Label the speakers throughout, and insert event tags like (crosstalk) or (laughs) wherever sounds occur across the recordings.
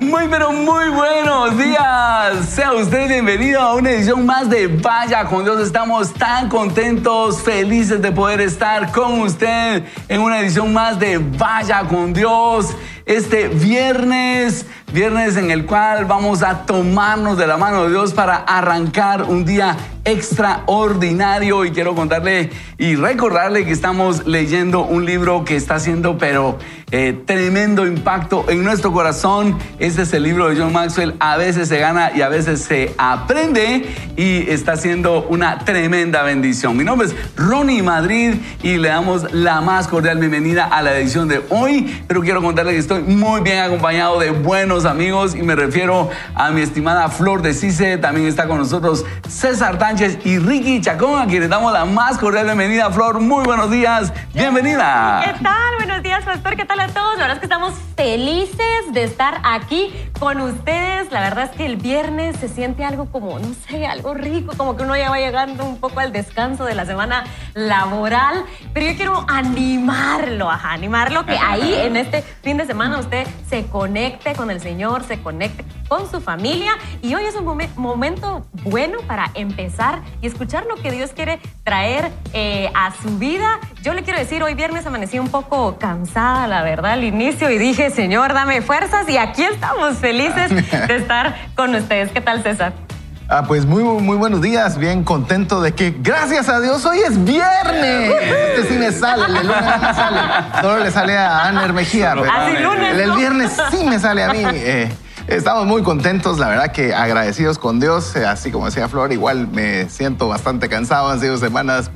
Speaker 1: Muy, pero muy buenos días. Sea usted bienvenido a una edición más de Vaya con Dios. Estamos tan contentos, felices de poder estar con usted en una edición más de Vaya con Dios. Este viernes, viernes en el cual vamos a tomarnos de la mano de Dios para arrancar un día extraordinario y quiero contarle y recordarle que estamos leyendo un libro que está haciendo pero eh, tremendo impacto en nuestro corazón. Este es el libro de John Maxwell. A veces se gana y a veces se aprende y está haciendo una tremenda bendición. Mi nombre es Ronnie Madrid y le damos la más cordial bienvenida a la edición de hoy. Pero quiero contarle que estoy muy bien acompañado de buenos amigos y me refiero a mi estimada Flor de Cise. También está con nosotros César Tánchez y Ricky Chacón, a quienes damos la más cordial bienvenida. Flor, muy buenos días. Bienvenida.
Speaker 2: ¿Qué tal? Buenos días, pastor. ¿Qué tal? a todos. La verdad es que estamos felices de estar aquí con ustedes. La verdad es que el viernes se siente algo como, no sé, algo rico, como que uno ya va llegando un poco al descanso de la semana laboral. Pero yo quiero animarlo, ajá, animarlo que ahí en este fin de semana usted se conecte con el Señor, se conecte con su familia. Y hoy es un momento bueno para empezar y escuchar lo que Dios quiere traer eh, a su vida. Yo le quiero decir, hoy viernes amanecí un poco cansada, la verdad, al inicio y dije, Señor, dame fuerzas y aquí estamos felices de estar con ustedes. ¿Qué tal, César?
Speaker 3: Ah, pues muy, muy buenos días, bien contento de que, gracias a Dios, hoy es viernes. Este sí me sale, el lunes no me sale. Solo le sale a Aner Mejía, pero el, el
Speaker 2: ¿no?
Speaker 3: viernes sí me sale a mí. Eh, estamos muy contentos, la verdad que agradecidos con Dios. Eh, así como decía Flor, igual me siento bastante cansado, han sido semanas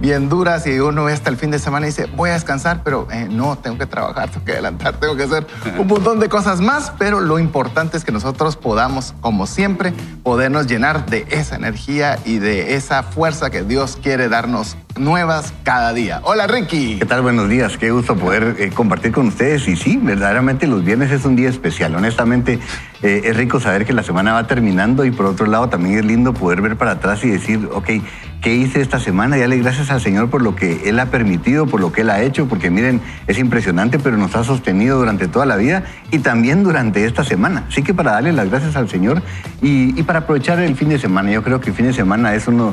Speaker 3: bien duras y uno ve hasta el fin de semana y dice, voy a descansar, pero eh, no, tengo que trabajar, tengo que adelantar, tengo que hacer un montón de cosas más, pero lo importante es que nosotros podamos, como siempre, podernos llenar de esa energía y de esa fuerza que Dios quiere darnos nuevas cada día. Hola Ricky.
Speaker 4: ¿Qué tal? Buenos días. Qué gusto poder eh, compartir con ustedes. Y sí, verdaderamente los viernes es un día especial. Honestamente, eh, es rico saber que la semana va terminando y por otro lado también es lindo poder ver para atrás y decir, ok, ¿qué hice esta semana? Y darle gracias al Señor por lo que Él ha permitido, por lo que Él ha hecho, porque miren, es impresionante, pero nos ha sostenido durante toda la vida y también durante esta semana. Así que para darle las gracias al Señor y, y para aprovechar el fin de semana, yo creo que el fin de semana es uno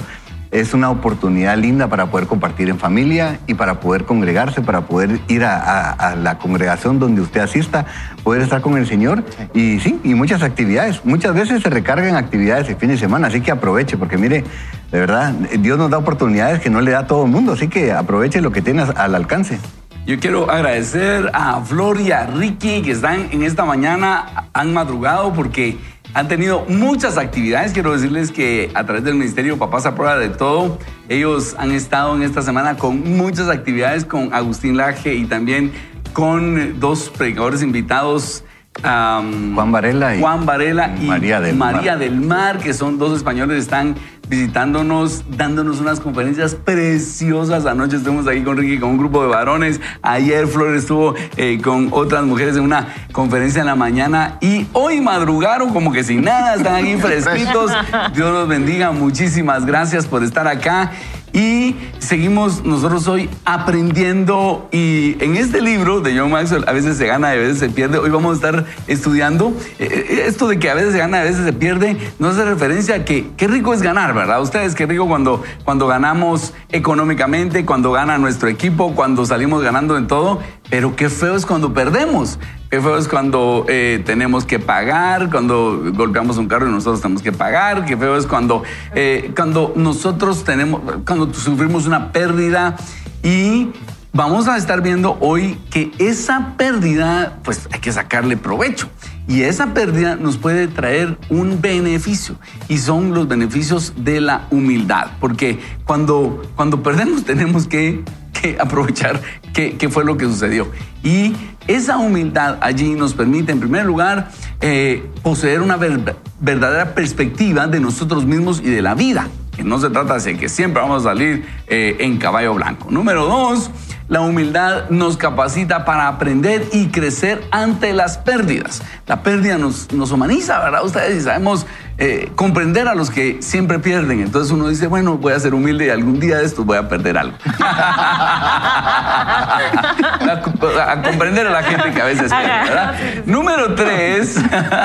Speaker 4: es una oportunidad linda para poder compartir en familia y para poder congregarse, para poder ir a, a- a la congregación donde usted asista, poder estar con el Señor y sí, y muchas actividades. Muchas veces se recargan actividades el fin de semana, así que aproveche, porque mire, de verdad, Dios nos da oportunidades que no le da a todo el mundo, así que aproveche lo que tiene al alcance.
Speaker 1: Yo quiero agradecer a Flor y a Ricky que están en esta mañana, han madrugado porque han tenido muchas actividades. Quiero decirles que a través del Ministerio Papás a Prueba de Todo, ellos han estado en esta semana con muchas actividades con Agustín Laje y también con dos predicadores invitados.
Speaker 4: Juan Varela y
Speaker 1: Juan Varela y
Speaker 4: María del Mar.
Speaker 1: María del Mar, que son dos españoles, están visitándonos, dándonos unas conferencias preciosas. Anoche estuvimos aquí con Ricky, con un grupo de varones. Ayer Flor estuvo eh, con otras mujeres en una conferencia en la mañana. Y hoy madrugaron como que sin nada, están aquí (laughs) fresquitos. Dios los bendiga. Muchísimas gracias por estar acá. Y seguimos nosotros hoy aprendiendo y en este libro de John Maxwell a veces se gana a veces se pierde. Hoy vamos a estar estudiando eh, eh, esto de que a veces se gana a veces se pierde. No hace referencia a que qué rico es ganar, ¿verdad? Ustedes qué rico cuando, cuando ganamos económicamente, cuando gana nuestro equipo, cuando salimos ganando en todo. Pero qué feo es cuando perdemos. Qué feo es cuando eh, tenemos que pagar, cuando golpeamos un carro y nosotros tenemos que pagar. Qué feo es cuando, eh, cuando nosotros tenemos, cuando sufrimos una pérdida y vamos a estar viendo hoy que esa pérdida, pues hay que sacarle provecho. Y esa pérdida nos puede traer un beneficio y son los beneficios de la humildad. Porque cuando, cuando perdemos (laughs) tenemos que, que aprovechar qué, qué fue lo que sucedió. Y esa humildad allí nos permite, en primer lugar, eh, poseer una ver- verdadera perspectiva de nosotros mismos y de la vida. Que no se trata de que siempre vamos a salir eh, en caballo blanco. Número dos, la humildad nos capacita para aprender y crecer ante las pérdidas. La pérdida nos, nos humaniza, ¿verdad? Ustedes sabemos eh, comprender a los que siempre pierden. Entonces uno dice, bueno, voy a ser humilde y algún día de estos voy a perder algo. (laughs) a, comprender a la gente que a veces pierde, ¿verdad? Número tres,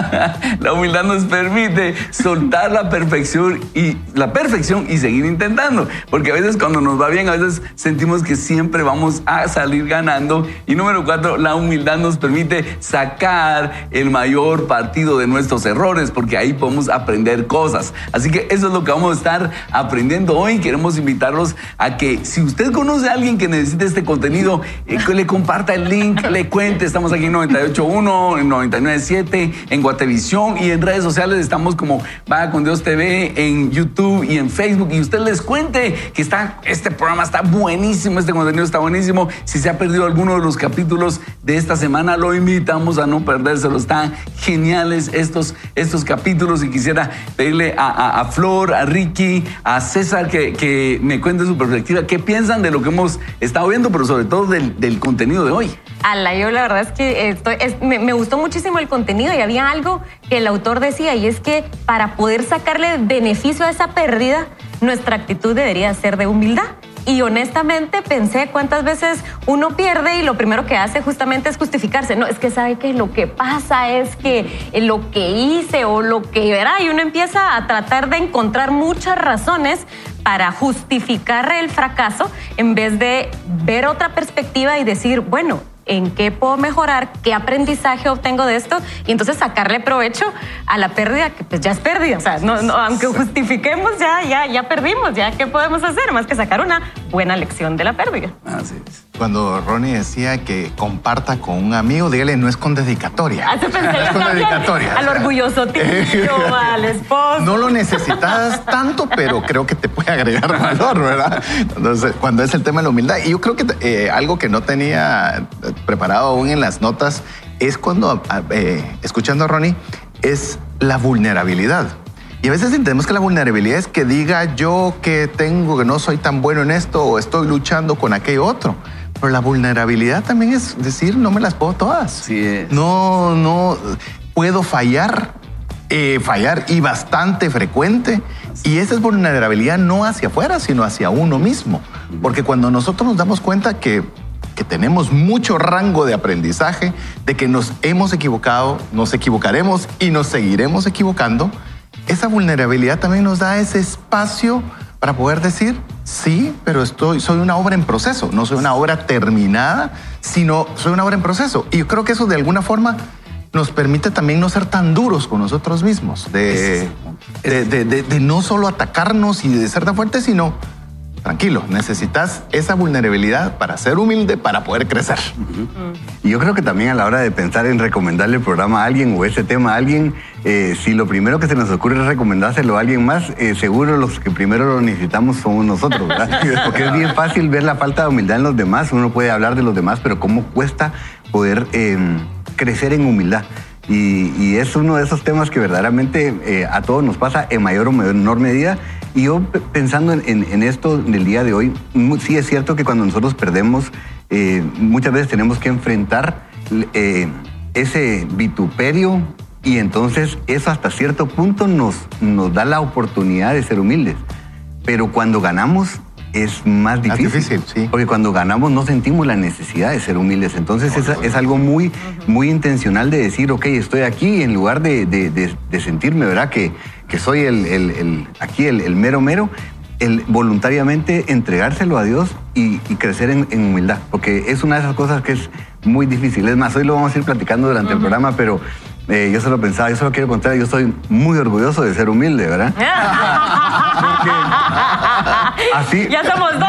Speaker 1: (laughs) la humildad nos permite soltar la perfección y la perfección y seguir intentando. Porque a veces cuando nos va bien, a veces sentimos que siempre vamos a salir ganando. Y número cuatro, la humildad nos permite sacar el mayor partido de nuestros errores, porque ahí podemos aprender cosas. Así que eso es lo que vamos a estar aprendiendo hoy. Queremos invitarlos a que si usted conoce a alguien que necesite este contenido, eh, que le comparta el link, le cuente. Estamos aquí en 98.1, en 99.7, en Guatevisión y en redes sociales estamos como Vaya con Dios TV, en YouTube y en Facebook. Y usted les cuente que está, este programa está buenísimo, este contenido está buenísimo. Si se ha perdido alguno de los capítulos de esta semana, lo invitamos a no perdérselo. Están geniales estos, estos capítulos y quisiera pedirle a, Flor, a Ricky, a César que, que, me cuente su perspectiva. ¿Qué piensan de lo que hemos estado viendo, pero sobre todo del, del contenido de hoy?
Speaker 2: Ala, yo la verdad es que me, gustó muchísimo el contenido y había algo que el autor decía y es que para poder sacarle beneficio a esa pérdida, nuestra actitud debería ser de humildad. Y honestamente pensé cuántas veces uno pierde y lo primero que hace justamente es justificarse. No, es que sabe que lo que pasa es que lo que hice o lo que verá y uno empieza a tratar de encontrar muchas razones para justificar el fracaso en vez de ver otra perspectiva y decir, bueno, en qué puedo mejorar, qué aprendizaje obtengo de esto y entonces sacarle provecho a la pérdida que pues ya es pérdida. O sea, no, aunque justifiquemos ya, ya, ya perdimos, ya qué podemos hacer más que sacar una buena lección de la pérdida.
Speaker 3: Así es. Cuando Ronnie decía que comparta con un amigo, dígale, no es con dedicatoria.
Speaker 2: Ah, (laughs) no es con dedicatoria. Al orgulloso (laughs) tío, al esposo.
Speaker 3: No lo necesitas tanto, pero creo que te puede agregar valor, ¿verdad? Entonces, cuando es el tema de la humildad. Y yo creo que eh, algo que no tenía preparado aún en las notas es cuando, eh, escuchando a Ronnie, es la vulnerabilidad. Y a veces entendemos que la vulnerabilidad es que diga yo que tengo, que no soy tan bueno en esto o estoy luchando con aquello otro. Pero la vulnerabilidad también es decir, no me las puedo todas.
Speaker 1: Sí
Speaker 3: No, no, puedo fallar, eh, fallar y bastante frecuente. Y esa es vulnerabilidad no hacia afuera, sino hacia uno mismo. Porque cuando nosotros nos damos cuenta que que tenemos mucho rango de aprendizaje, de que nos hemos equivocado, nos equivocaremos y nos seguiremos equivocando, esa vulnerabilidad también nos da ese espacio para poder decir, sí, pero estoy, soy una obra en proceso, no soy una obra terminada, sino soy una obra en proceso. Y yo creo que eso de alguna forma nos permite también no ser tan duros con nosotros mismos, de, de, de no solo atacarnos y de ser tan fuertes, sino tranquilo, necesitas esa vulnerabilidad para ser humilde, para poder crecer.
Speaker 4: Y yo creo que también a la hora de pensar en recomendarle el programa a alguien o ese tema a alguien, eh, si lo primero que se nos ocurre es recomendárselo a alguien más, eh, seguro los que primero lo necesitamos somos nosotros, ¿verdad? (laughs) Porque es bien fácil ver la falta de humildad en los demás, uno puede hablar de los demás, pero cómo cuesta poder em, crecer en humildad. Y, es uno de esos temas que verdaderamente eh, a todos nos pasa en mayor o menor medida y yo pensando en, esto del día de hoy, sí es cierto que cuando nosotros perdemos, eh, muchas veces tenemos que enfrentar eh, ese vituperio y entonces eso hasta cierto punto nos, nos da la oportunidad de ser humildes. Pero cuando ganamos es más difícil. sí. Porque cuando ganamos no sentimos la necesidad de ser humildes. Entonces es, algo muy, muy intencional de decir, ok, estoy aquí en lugar de, de sentirme, ¿verdad? Que, que soy el, aquí el, mero mero, el voluntariamente entregárselo a Dios y, crecer en, humildad, porque es una de esas cosas que es muy difícil. Es más, hoy lo vamos a ir platicando durante el programa, pero eh, yo solo pensaba, yo solo quiero contar, yo soy muy orgulloso de ser humilde, ¿verdad? (laughs)
Speaker 2: así. Ya somos dos,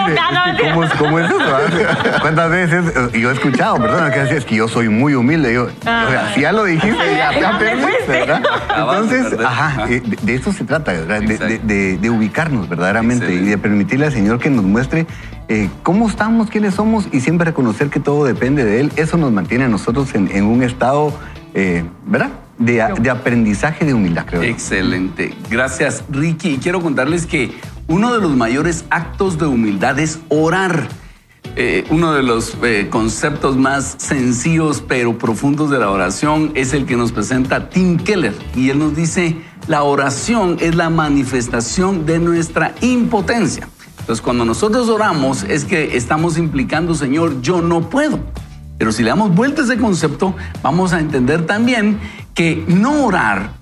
Speaker 4: ¿cómo, ¿Cómo, es eso? ¿Cuántas veces? Yo he escuchado personas que decían, es que yo soy muy humilde. Yo, o sea, si ya lo dijiste, ya, (laughs) te aprendiste, ¿verdad? (laughs) Entonces, ajá, eh, de, eso se trata, ¿verdad? De, de, ubicarnos verdaderamente y de permitirle al Señor que nos muestre eh, cómo estamos, quiénes somos y siempre reconocer que todo depende de Él. Eso nos mantiene a nosotros en, en un estado eh, ¿verdad? De, aprendizaje de humildad, creo.
Speaker 1: Excelente. Gracias, Ricky. Y quiero contarles que uno de los mayores actos de humildad es orar. eh, uno de los eh, conceptos más sencillos pero profundos de la oración es el que nos presenta Tim Keller. Y él nos dice, la oración es la manifestación de nuestra impotencia. Entonces, cuando nosotros oramos es que estamos implicando, Señor, yo no puedo. Pero si le damos vuelta a ese concepto, vamos a entender también que no orar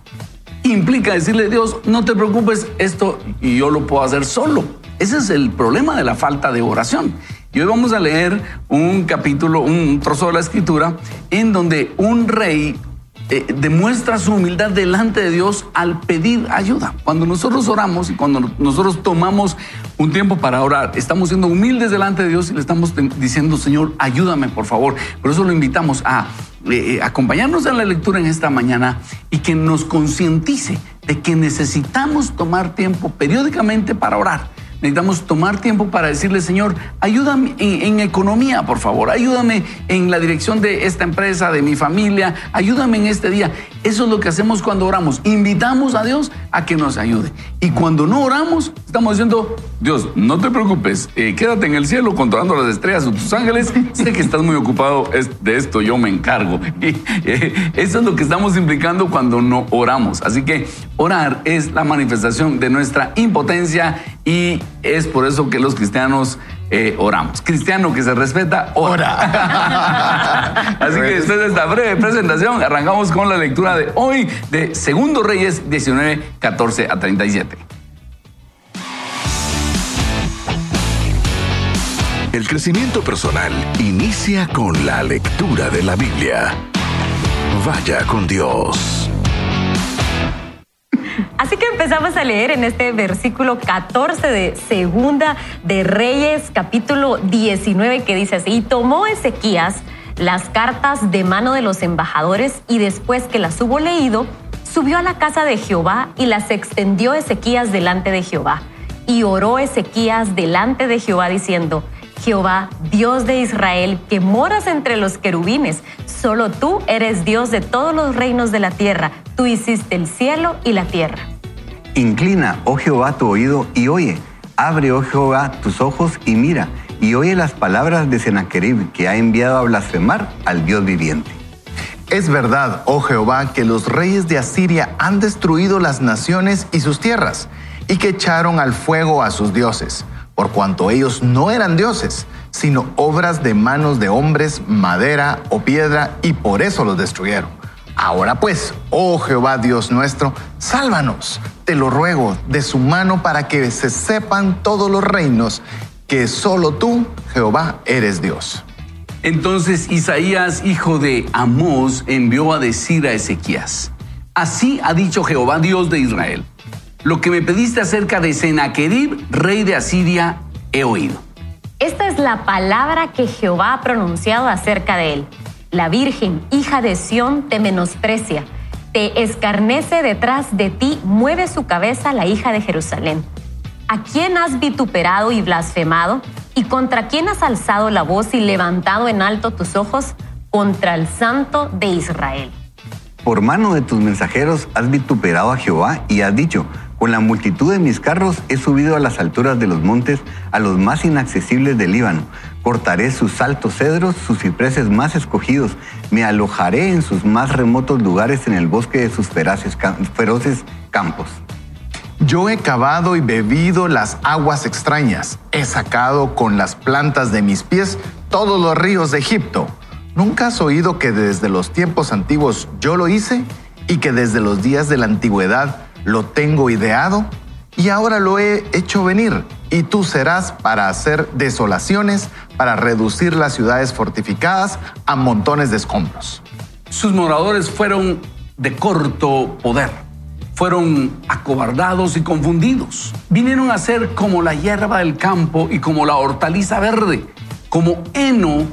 Speaker 1: implica decirle a Dios, no te preocupes, esto yo lo puedo hacer solo. Ese es el problema de la falta de oración. Y hoy vamos a leer un capítulo, un trozo de la escritura, en donde un rey eh, demuestra su humildad delante de Dios al pedir ayuda. Cuando nosotros oramos y cuando nosotros tomamos un tiempo para orar, estamos siendo humildes delante de Dios y le estamos diciendo, Señor, ayúdame por favor. Por eso lo invitamos a eh, eh, acompañarnos en la lectura en esta mañana y que nos concientice de que necesitamos tomar tiempo periódicamente para orar Necesitamos tomar tiempo para decirle, Señor, ayúdame en, economía, por favor, ayúdame en la dirección de esta empresa, de mi familia, ayúdame en este día. Eso es lo que hacemos cuando oramos. Invitamos a Dios a que nos ayude. Y cuando no oramos, estamos diciendo, Dios, no te preocupes, eh, quédate en el cielo controlando las estrellas o tus ángeles. Sé que estás muy ocupado de esto, yo me encargo. (laughs) Eh, eso es lo que estamos implicando cuando no oramos. Así que orar es la manifestación de nuestra impotencia y es por eso que los cristianos eh, oramos. Cristiano que se respeta, ora. (laughs) Así que después de esta breve presentación, arrancamos con la lectura de hoy de Segundo Reyes 19, 14 a 37.
Speaker 5: El crecimiento personal inicia con la lectura de la Biblia. Vaya con Dios.
Speaker 2: Así que empezamos a leer en este versículo 14 de Segunda de Reyes, capítulo 19, que dice así, y tomó Ezequías las cartas de mano de los embajadores y después que las hubo leído, subió a la casa de Jehová y las extendió Ezequías delante de Jehová. Y oró Ezequías delante de Jehová diciendo, Jehová, Dios de Israel, que moras entre los querubines, solo tú eres Dios de todos los reinos de la tierra, tú hiciste el cielo y la tierra.
Speaker 4: Inclina, oh Jehová, tu oído y oye, abre, oh Jehová, tus ojos y mira, y oye las palabras de Sennacherib, que ha enviado a blasfemar al Dios viviente.
Speaker 3: Es verdad, oh Jehová, que los reyes de Asiria han destruido las naciones y sus tierras, y que echaron al fuego a sus dioses por cuanto ellos no eran dioses, sino obras de manos de hombres, madera o piedra, y por eso los destruyeron. Ahora pues, oh Jehová Dios nuestro, sálvanos, te lo ruego, de su mano para que se sepan todos los reinos que solo tú, Jehová, eres Dios.
Speaker 1: Entonces Isaías, hijo de Amós, envió a decir a Ezequías, así ha dicho Jehová Dios de Israel lo que me pediste acerca de Sennacherib, rey de Asiria, he oído.
Speaker 2: Esta es la palabra que Jehová ha pronunciado acerca de él. La Virgen, hija de Sión, te menosprecia, te escarnece detrás de ti, mueve su cabeza la hija de Jerusalén. ¿A quién has vituperado y blasfemado? ¿Y contra quién has alzado la voz y levantado en alto tus ojos? Contra el Santo de Israel.
Speaker 4: Por mano de tus mensajeros has vituperado a Jehová y has dicho, con la multitud de mis carros he subido a las alturas de los montes, a los más inaccesibles del Líbano. Cortaré sus altos cedros, sus cipreses más escogidos. Me alojaré en sus más remotos lugares en el bosque de sus feroces, feroces campos.
Speaker 3: Yo he cavado y bebido las aguas extrañas. He sacado con las plantas de mis pies todos los ríos de Egipto. ¿Nunca has oído que desde los tiempos antiguos yo lo hice y que desde los días de la antigüedad lo tengo ideado y ahora lo he hecho venir, y tú serás para hacer desolaciones, para reducir las ciudades fortificadas a montones de escombros.
Speaker 1: Sus moradores fueron de corto poder, fueron acobardados y confundidos. Vinieron a ser como la hierba del campo y como la hortaliza verde, como heno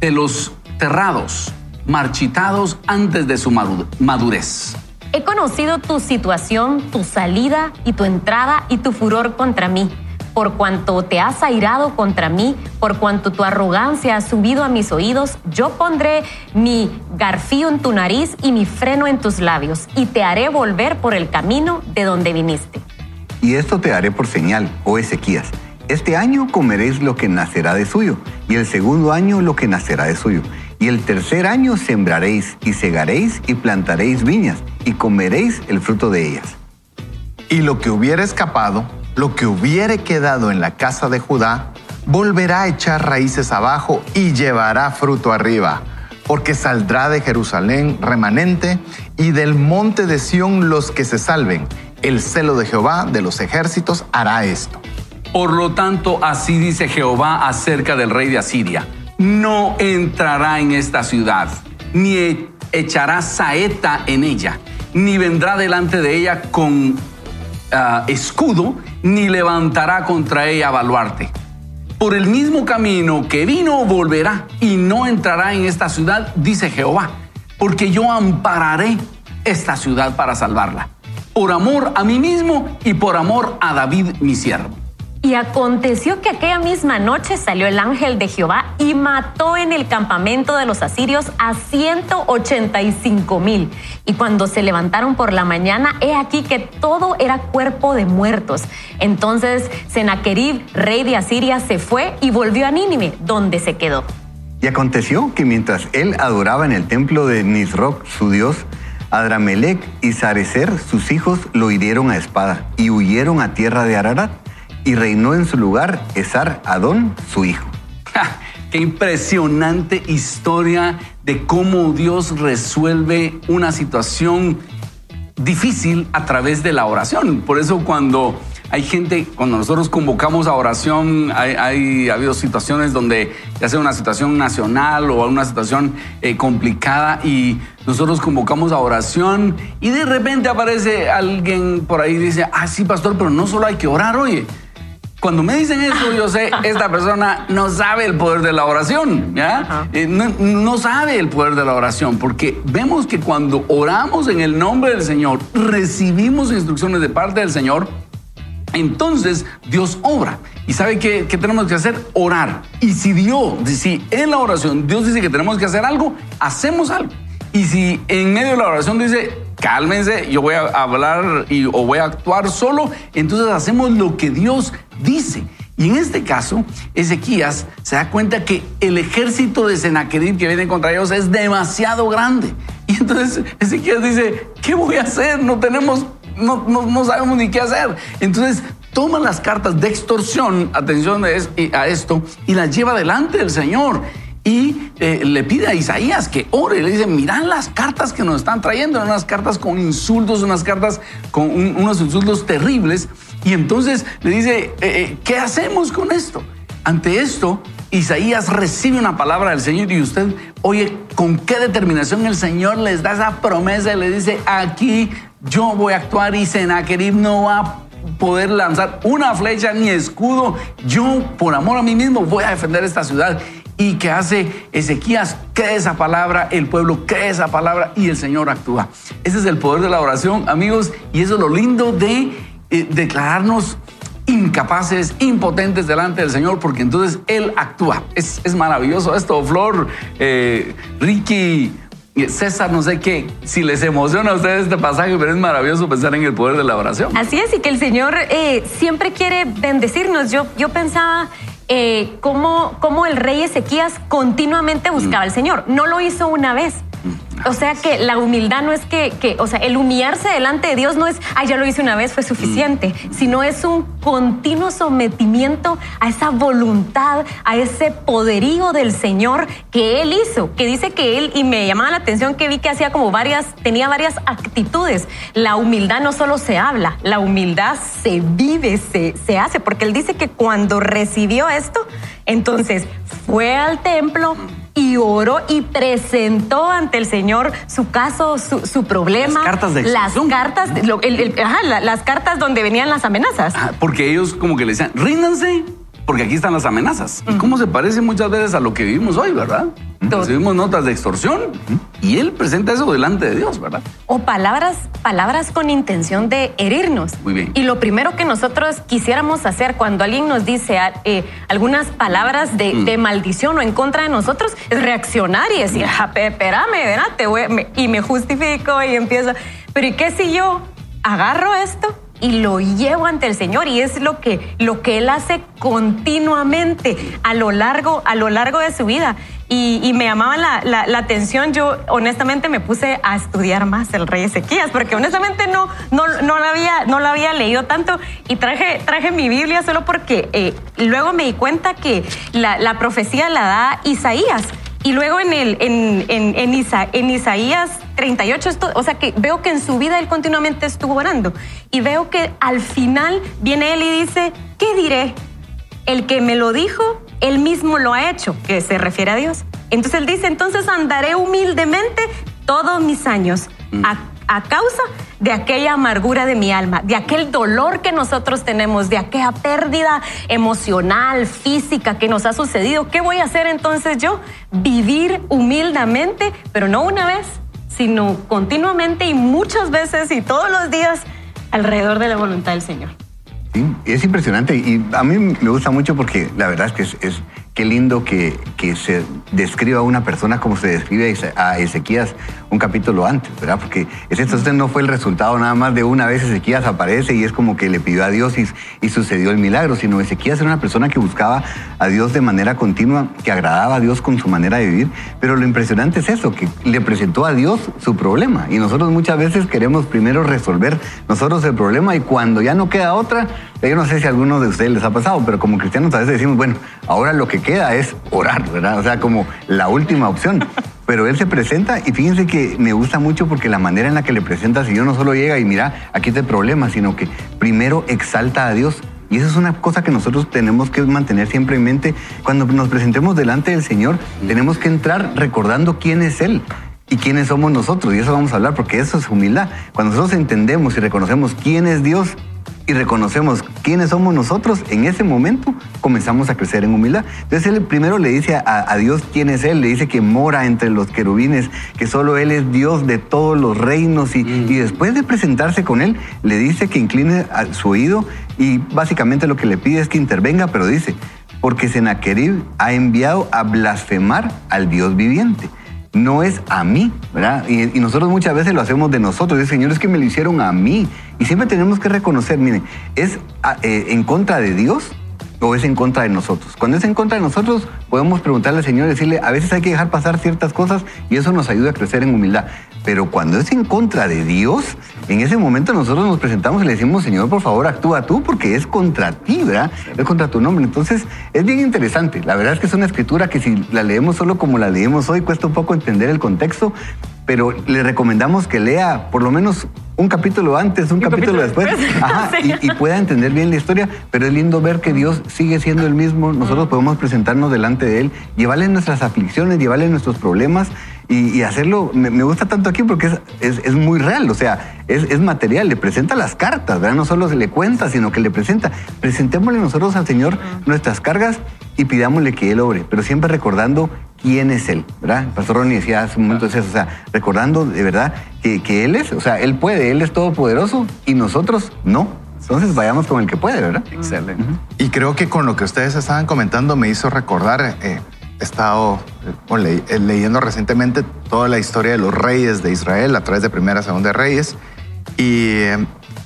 Speaker 1: de los terrados, marchitados antes de su madurez.
Speaker 2: He conocido tu situación, tu salida y tu entrada y tu furor contra mí. Por cuanto te has airado contra mí, por cuanto tu arrogancia ha subido a mis oídos, yo pondré mi garfío en tu nariz y mi freno en tus labios, y te haré volver por el camino de donde viniste.
Speaker 4: Y esto te haré por señal, oh Ezequías Este año comeréis lo que nacerá de suyo, y el segundo año lo que nacerá de suyo. Y el tercer año sembraréis, y segaréis, y plantaréis viñas, y comeréis el fruto de ellas.
Speaker 3: Y lo que hubiera escapado, lo que hubiere quedado en la casa de Judá, volverá a echar raíces abajo y llevará fruto arriba, porque saldrá de Jerusalén remanente y del monte de Sión los que se salven. El celo de Jehová de los ejércitos hará esto.
Speaker 1: Por lo tanto, así dice Jehová acerca del rey de Asiria. No entrará en esta ciudad, ni e- echará saeta en ella, ni vendrá delante de ella con ah, escudo, ni levantará contra ella baluarte. Por el mismo camino que vino volverá y no entrará en esta ciudad, dice Jehová, porque yo ampararé esta ciudad para salvarla, por amor a mí mismo y por amor a David mi siervo.
Speaker 2: Y aconteció que aquella misma noche salió el ángel de Jehová y mató en el campamento de los asirios a 185 mil. Y cuando se levantaron por la mañana, he aquí que todo era cuerpo de muertos. Entonces Sennacherib, rey de Asiria, se fue y volvió a Nínive, donde se quedó.
Speaker 4: Y aconteció que mientras él adoraba en el templo de Nisroch, su dios, Adramelech y Sarecer, sus hijos, lo hirieron a espada y huyeron a tierra de Ararat, y reinó en su lugar Esar Adón, su hijo.
Speaker 1: Qué impresionante historia de cómo Dios resuelve una situación difícil a través de la oración. Por eso cuando hay gente, cuando nosotros convocamos a oración, hay, hay- ha habido situaciones donde ya sea una situación nacional o una situación eh, complicada y nosotros convocamos a oración y de repente aparece alguien por ahí y dice, ah, sí, pastor, pero no solo hay que orar, oye. Cuando me dicen eso, yo sé, esta persona no sabe el poder de la oración, ¿ya? Eh, no, no sabe el poder de la oración, porque vemos que cuando oramos en el nombre del Señor, recibimos instrucciones de parte del Señor, entonces Dios obra. ¿Y sabe qué, qué tenemos que hacer? Orar. Y si Dios, si en la oración Dios dice que tenemos que hacer algo, hacemos algo. Y si en medio de la oración dice, cálmense, yo voy a hablar y, o voy a actuar solo, entonces hacemos lo que Dios dice. Y en este caso, Ezequías se da cuenta que el ejército de Sennacherib que viene contra ellos es demasiado grande. Y entonces Ezequías dice, ¿qué voy a hacer? No tenemos no, no, no sabemos ni qué hacer. Entonces toma las cartas de extorsión, atención a esto, y las lleva delante del Señor. Y eh, le pide a Isaías que ore. Le dice, mirad las cartas que nos están trayendo, unas cartas con insultos, unas cartas con un- unos insultos terribles. Y entonces le dice, eh, eh, ¿qué hacemos con esto? Ante esto, Isaías recibe una palabra del Señor y usted oye con qué determinación el Señor les da esa promesa y le dice, aquí yo voy a actuar y Sennacherib no va a poder lanzar una flecha ni escudo. Yo, por amor a mí mismo, voy a defender esta ciudad. ¿Y qué hace Ezequías? Cree esa palabra, el pueblo cree esa palabra y el Señor actúa. Ese es el poder de la oración, amigos, y eso es lo lindo de eh, declararnos incapaces, impotentes delante del Señor, porque entonces Él actúa. Es, es maravilloso esto, Flor, eh, Ricky, eh, César, no sé qué, si les emociona a ustedes este pasaje, pero es maravilloso pensar en el poder de la oración.
Speaker 2: Así es, y que el Señor siempre quiere bendecirnos. Yo, yo pensaba eh, cómo, cómo el rey Ezequías continuamente buscaba al Señor. No lo hizo una vez. O sea que la humildad no es que, que, o sea, el humillarse delante de Dios no es, ay, ya lo hice una vez, fue suficiente, sino es un continuo sometimiento a esa voluntad, a ese poderío del Señor que Él hizo, que dice que Él, y me llamaba la atención que vi que hacía como varias, tenía varias actitudes. La humildad no solo se habla, la humildad se vive, se, se hace, porque Él dice que cuando recibió esto, entonces fue al templo, y oró y presentó ante el Señor su caso, su, su problema.
Speaker 1: Las cartas de
Speaker 2: Las cartas, lo- el- el- ajá, la- las cartas donde venían las amenazas.
Speaker 1: Ah, Porque ellos como que le decían, ríndanse, porque aquí están las amenazas. ¿Y cómo se parece muchas veces a lo que vivimos hoy, verdad? Recibimos notas de extorsión y él presenta eso delante de Dios, ¿verdad?
Speaker 2: O palabras, palabras con intención de herirnos.
Speaker 1: Muy bien.
Speaker 2: Y lo primero que nosotros quisiéramos hacer cuando alguien nos dice ah, eh, algunas palabras de,
Speaker 1: Mm.
Speaker 2: de maldición o en contra de nosotros es reaccionar y decir, "Ah, espérame, ¿verdad? Te voy- me- y me justifico y empiezo. Pero ¿y qué si yo agarro esto y lo llevo ante el Señor y es lo que, lo que Él hace continuamente a lo largo, a lo largo de su vida. Y, me llamaba la, la, atención, yo honestamente me puse a estudiar más el rey Ezequías, porque honestamente no, no, no, la, había, no la había leído tanto y traje, traje mi Biblia solo porque eh, luego me di cuenta que la, la profecía la da Isaías. Y luego en, el, en, en, en, en Isaías 38, esto, o sea que veo que en su vida él continuamente estuvo orando. Y veo que al final viene él y dice, ¿qué diré? El que me lo dijo, él mismo lo ha hecho, que se refiere a Dios. Entonces él dice, entonces andaré humildemente todos mis años. Mm. A, a causa de aquella amargura de mi alma, de aquel dolor que nosotros tenemos, de aquella pérdida emocional, física que nos ha sucedido. ¿Qué voy a hacer entonces yo? Vivir humildemente, pero no una vez, sino continuamente y muchas veces y todos los días alrededor de la voluntad del Señor.
Speaker 4: Sí, es impresionante y a mí me gusta mucho porque la verdad es que es qué lindo que, que, se describa a una persona como se describe a Ezequías un capítulo antes, ¿verdad? Porque ese entonces no fue el resultado nada más de una vez Ezequías aparece y es como que le pidió a Dios y, sucedió el milagro, sino Ezequías era una persona que buscaba a Dios de manera continua, que agradaba a Dios con su manera de vivir, pero lo impresionante es eso, que le presentó a Dios su problema y nosotros muchas veces queremos primero resolver nosotros el problema y cuando ya no queda otra, yo no sé si a alguno de ustedes les ha pasado, pero como cristianos a veces decimos, bueno, ahora lo que queda es orar, ¿verdad? O sea, como la última opción. (laughs) Pero él se presenta y fíjense que me gusta mucho porque la manera en la que le presenta, si yo no solo llega y mira, aquí está el problema, sino que primero exalta a Dios. Y eso es una cosa que nosotros tenemos que mantener siempre en mente. Cuando nos presentemos delante del Señor, tenemos que entrar recordando quién es Él y quiénes somos nosotros. Y eso vamos a hablar porque eso es humildad. Cuando nosotros entendemos y reconocemos quién es Dios, y reconocemos quiénes somos nosotros, en ese momento comenzamos a crecer en humildad. Entonces él primero le dice a, Dios quién es Él, le dice que mora entre los querubines, que solo Él es Dios de todos los reinos y, mm. y después de presentarse con Él, le dice que incline a su oído y básicamente lo que le pide es que intervenga, pero dice, porque Senaquerib ha enviado a blasfemar al Dios viviente no es a mí, ¿verdad? Y, nosotros muchas veces lo hacemos de nosotros. Dice, Señor, es que me lo hicieron a mí. Y siempre tenemos que reconocer, miren, ¿es ah, eh, en contra de Dios o es en contra de nosotros? Cuando es en contra de nosotros, podemos preguntarle al Señor, decirle, a veces hay que dejar pasar ciertas cosas y eso nos ayuda a crecer en humildad. Pero cuando es en contra de Dios, en ese momento nosotros nos presentamos y le decimos, Señor, por favor, actúa tú, porque es contra ti, ¿verdad? Es contra tu nombre. Entonces, es bien interesante. La verdad es que es una escritura que si la leemos solo como la leemos hoy, cuesta un poco entender el contexto, pero le recomendamos que lea por lo menos un capítulo antes, un, capítulo, después, (laughs) y, pueda entender bien la historia, pero es lindo ver que Dios sigue siendo el mismo, nosotros podemos presentarnos delante de Él, llevarle nuestras aflicciones, llevarle nuestros problemas y, hacerlo, me, gusta tanto aquí porque es, es, muy real, o sea, es, material, le presenta las cartas, ¿verdad? No solo se le cuenta, sino que le presenta. Presentémosle nosotros al Señor nuestras cargas y pidámosle que Él obre, pero siempre recordando quién es Él, ¿verdad? El pastor Ronnie decía hace un momento eso, o sea, recordando de verdad que, que Él es, o sea, Él puede, Él es todopoderoso y nosotros no. Entonces vayamos con el que puede, ¿verdad?
Speaker 3: Excelente. Y creo que con lo que ustedes estaban comentando me hizo recordar, eh, he estado eh, eh, leyendo recientemente toda la historia de los reyes de Israel a través de Primera y Segunda Reyes y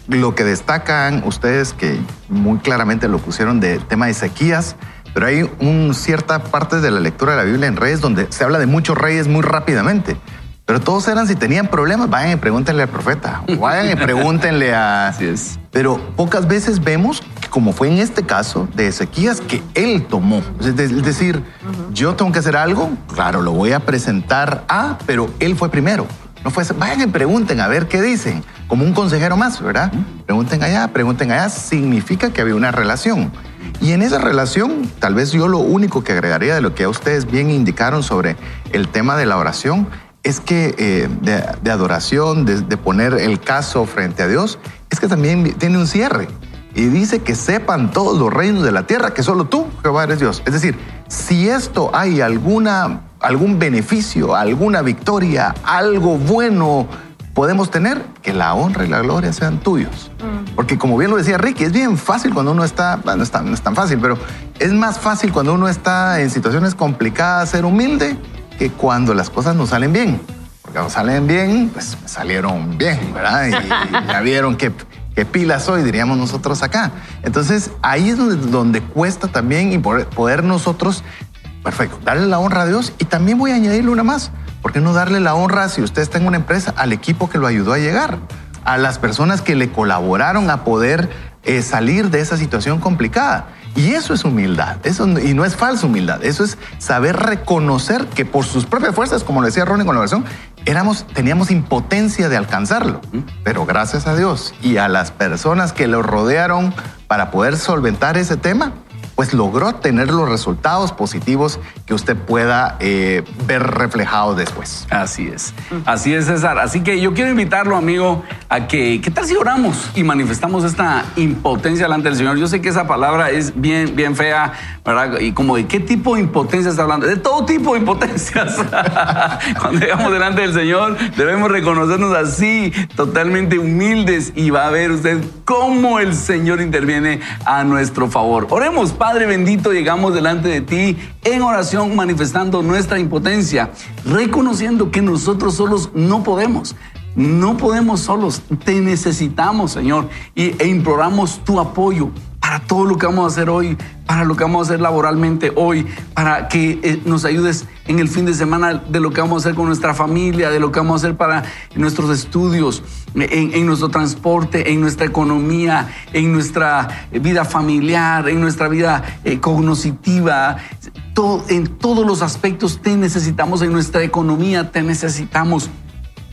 Speaker 3: lo que destacan ustedes, que muy claramente lo pusieron de tema de sequías, pero hay una cierta parte de la lectura de la Biblia en Reyes donde se habla de muchos reyes muy rápidamente. Pero todos eran, si tenían problemas, vayan y pregúntenle al profeta, vayan y pregúntenle a... (laughs)
Speaker 1: Así es.
Speaker 3: Pero pocas veces vemos, como fue en este caso de Ezequías, que él tomó. Es decir, yo tengo que hacer algo, claro, lo voy a presentar a, pero él fue primero. No fue, vayan y pregunten a ver qué dicen, como un consejero más, ¿verdad? Pregunten allá, pregunten allá, significa que había una relación. Y en esa relación, tal vez yo lo único que agregaría de lo que ustedes bien indicaron sobre el tema de la oración, es que eh, de, adoración, de, poner el caso frente a Dios, es que también tiene un cierre. Y dice que sepan todos los reinos de la tierra que solo tú, Jehová, eres Dios. Es decir, si esto hay alguna, algún beneficio, alguna victoria, algo bueno podemos tener, que la honra y la gloria sean tuyos. Mm. Porque como bien lo decía Ricky, es bien fácil cuando uno está, no, está, no es tan fácil, pero es más fácil cuando uno está en situaciones complicadas ser humilde que cuando las cosas no salen bien. Porque cuando salen bien, pues salieron bien, ¿verdad? Y (laughs) ya vieron que, ¿Qué pila soy? Diríamos nosotros acá. Entonces, ahí es donde, donde cuesta también y poder, poder nosotros, perfecto, darle la honra a Dios y también voy a añadirle una más. ¿Por qué no darle la honra, si usted está en una empresa, al equipo que lo ayudó a llegar? A las personas que le colaboraron a poder eh, salir de esa situación complicada. Y eso es humildad, eso, y no es falsa humildad, eso es saber reconocer que por sus propias fuerzas, como lo decía Ronnie con la versión, éramos, teníamos impotencia de alcanzarlo. Pero gracias a Dios y a las personas que lo rodearon para poder solventar ese tema, pues logró tener los resultados positivos que usted pueda eh, ver reflejados después.
Speaker 1: Así es, así es César. Así que yo quiero invitarlo, amigo, a que, ¿qué tal si oramos y manifestamos esta impotencia delante del Señor? Yo sé que esa palabra es bien, bien fea, ¿verdad? Y como de qué tipo de impotencia está hablando. De todo tipo de impotencias. (laughs) Cuando llegamos delante del Señor, debemos reconocernos así, totalmente humildes, y va a ver usted cómo el Señor interviene a nuestro favor. Oremos, Padre bendito, llegamos delante de ti en oración manifestando nuestra impotencia, reconociendo que nosotros solos no podemos. No podemos solos, te necesitamos, Señor, y, e imploramos tu apoyo para todo lo que vamos a hacer hoy, para lo que vamos a hacer laboralmente hoy, para que eh, nos ayudes en el fin de semana de lo que vamos a hacer con nuestra familia, de lo que vamos a hacer para nuestros estudios, en, nuestro transporte, en nuestra economía, en nuestra vida familiar, en nuestra vida eh, cognitiva. en todos los aspectos te necesitamos, en nuestra economía te necesitamos.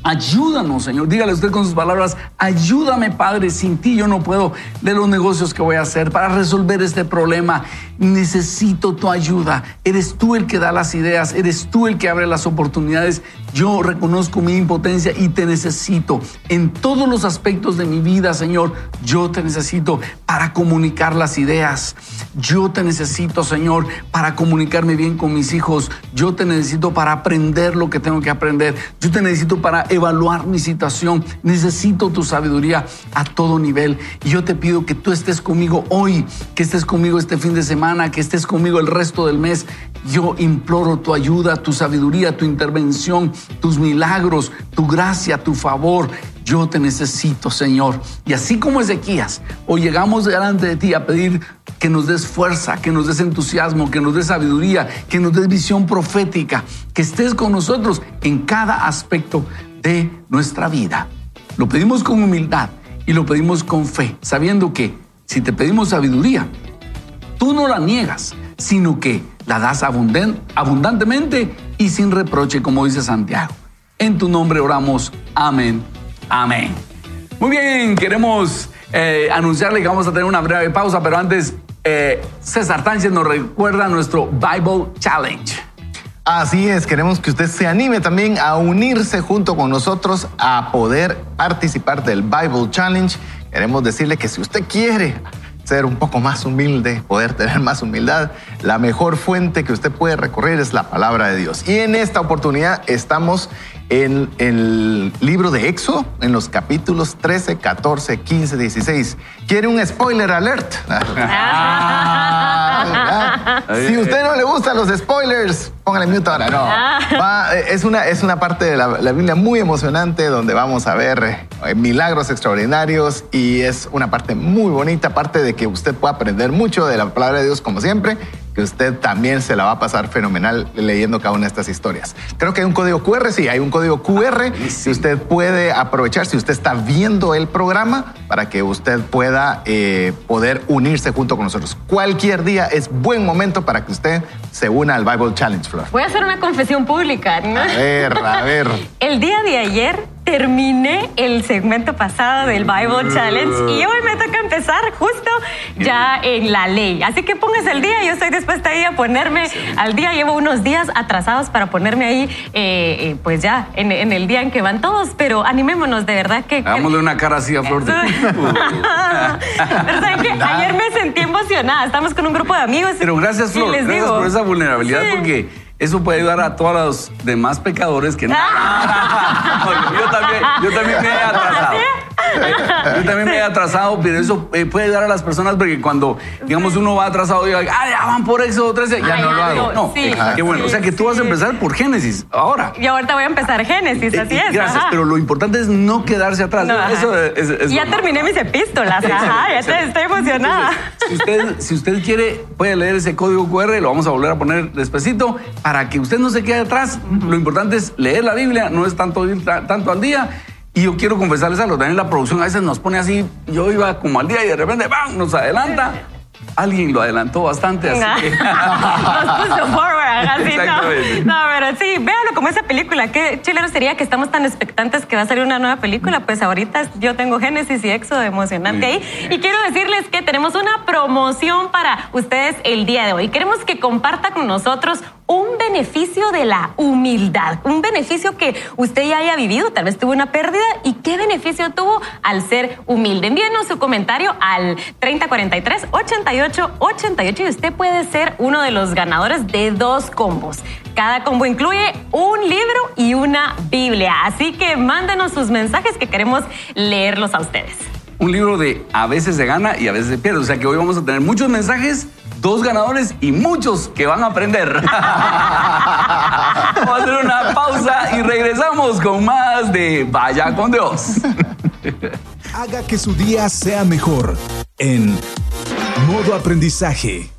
Speaker 1: Ayúdanos, Señor. Dígale usted con sus palabras, ayúdame, Padre, sin ti yo no puedo de los negocios que voy a hacer para resolver este problema. Necesito tu ayuda. Eres tú el que da las ideas, eres tú el que abre las oportunidades. Yo reconozco mi impotencia y te necesito en todos los aspectos de mi vida, Señor. Yo te necesito para comunicar las ideas. Yo te necesito, Señor, para comunicarme bien con mis hijos. Yo te necesito para aprender lo que tengo que aprender. Yo te necesito para evaluar mi situación. Necesito tu sabiduría a todo nivel. Y yo te pido que tú estés conmigo hoy, que estés conmigo este fin de semana, que estés conmigo el resto del mes. Yo imploro tu ayuda, tu sabiduría, tu intervención, tus milagros, tu gracia, tu favor. Yo te necesito, Señor. Y así como Ezequías, hoy llegamos delante de ti a pedir que nos des fuerza, que nos des entusiasmo, que nos des sabiduría, que nos des visión profética, que estés con nosotros en cada aspecto de nuestra vida. Lo pedimos con humildad y lo pedimos con fe, sabiendo que si te pedimos sabiduría, tú no la niegas, sino que la das abundantemente y sin reproche, como dice Santiago. En tu nombre oramos. Amén. Amén. Muy bien, queremos eh, anunciarle que vamos a tener una breve pausa, pero antes eh, César Tánchez nos recuerda nuestro Bible Challenge.
Speaker 3: Así es, queremos que usted se anime también a unirse junto con nosotros a poder participar del Bible Challenge. Queremos decirle que si usted quiere ser un poco más humilde, poder tener más humildad, la mejor fuente que usted puede recorrer es la palabra de Dios. Y en esta oportunidad estamos en el libro de Éxodo, en los capítulos 13, 14, 15, 16. ¿Quiere un spoiler alert? (laughs) Ah, si a usted no le gustan los spoilers, póngale mute ahora. No. Eh, es, una, es una parte de la, Biblia muy emocionante donde vamos a ver eh, milagros extraordinarios y es una parte muy bonita, parte de que usted pueda aprender mucho de la palabra de Dios como siempre que usted también se la va a pasar fenomenal leyendo cada una de estas historias. Creo que hay un código QR, sí, hay un código QR que usted puede aprovechar si usted está viendo el programa para que usted pueda eh, poder unirse junto con nosotros. Cualquier día es buen momento para que usted se una al Bible Challenge, Flor.
Speaker 2: Voy a hacer una confesión pública. ¿no?
Speaker 3: A ver, a ver. (laughs)
Speaker 2: el día de ayer terminé el segmento pasado del Bible Challenge y hoy me toca empezar justo ya en la ley. Así que póngase el día, yo estoy dispuesta ahí a ponerme al día. Llevo unos días atrasados para ponerme ahí, eh, eh, pues ya en, el día en que van todos, pero animémonos de verdad que.
Speaker 1: Hagámosle una cara así a Flor de (laughs)
Speaker 2: Ayer me sentí emocionada. Estamos con un grupo de amigos.
Speaker 1: Pero gracias, Flor. Gracias por esa vulnerabilidad porque eso puede ayudar a todos los demás pecadores que no. (laughs) yo, también, yo también me he atrasado. Yo también me he atrasado, pero eso eh, puede dar a las personas porque cuando, digamos, uno va atrasado y diga, ah, ya van por Éxodo 13, ya
Speaker 2: Ay,
Speaker 1: no lo hago.
Speaker 2: no, sí.
Speaker 1: qué bueno. O sea que tú vas a empezar por Génesis ahora.
Speaker 2: Y ahorita voy a empezar Génesis,
Speaker 1: Eh,
Speaker 2: así
Speaker 1: eh,
Speaker 2: es.
Speaker 1: Gracias,
Speaker 2: ajá.
Speaker 1: pero lo importante es no quedarse atrás.
Speaker 2: No,
Speaker 1: eso es, es
Speaker 2: ya terminé mis epístolas, ajá, ya te- estoy emocionada.
Speaker 1: Si usted, si usted quiere, puede leer ese código QR, lo vamos a volver a poner despacito para que usted no se quede atrás. Lo importante es leer la Biblia, no es tanto ir tanto al día. Y yo quiero confesarles algo, también la producción a veces nos pone así, yo iba como al día y de repente ¡bam! nos adelanta. Alguien lo adelantó bastante, así que... (laughs)
Speaker 2: Nos puso forward, así no. No, pero sí, véanlo como esa película. Qué chileno sería que estamos tan expectantes que va a salir una nueva película. Pues ahorita yo tengo Génesis y Éxodo emocionante ahí. Y quiero decirles que tenemos una promoción para ustedes el día de hoy. Queremos que comparta con nosotros un beneficio de la humildad, un beneficio que usted ya haya vivido, tal vez tuvo una pérdida y qué beneficio tuvo al ser humilde. Envíenos su comentario al 3043 88 88 y usted puede ser uno de los ganadores de dos combos. Cada combo incluye un libro y una Biblia, así que mándenos sus mensajes que queremos leerlos a ustedes.
Speaker 1: Un libro de a veces se gana y a veces se pierde. O sea que hoy vamos a tener muchos mensajes, dos ganadores y muchos que van a aprender. (laughs) vamos a hacer una pausa y regresamos con más de Vaya con Dios.
Speaker 6: Haga que su día sea mejor en modo aprendizaje.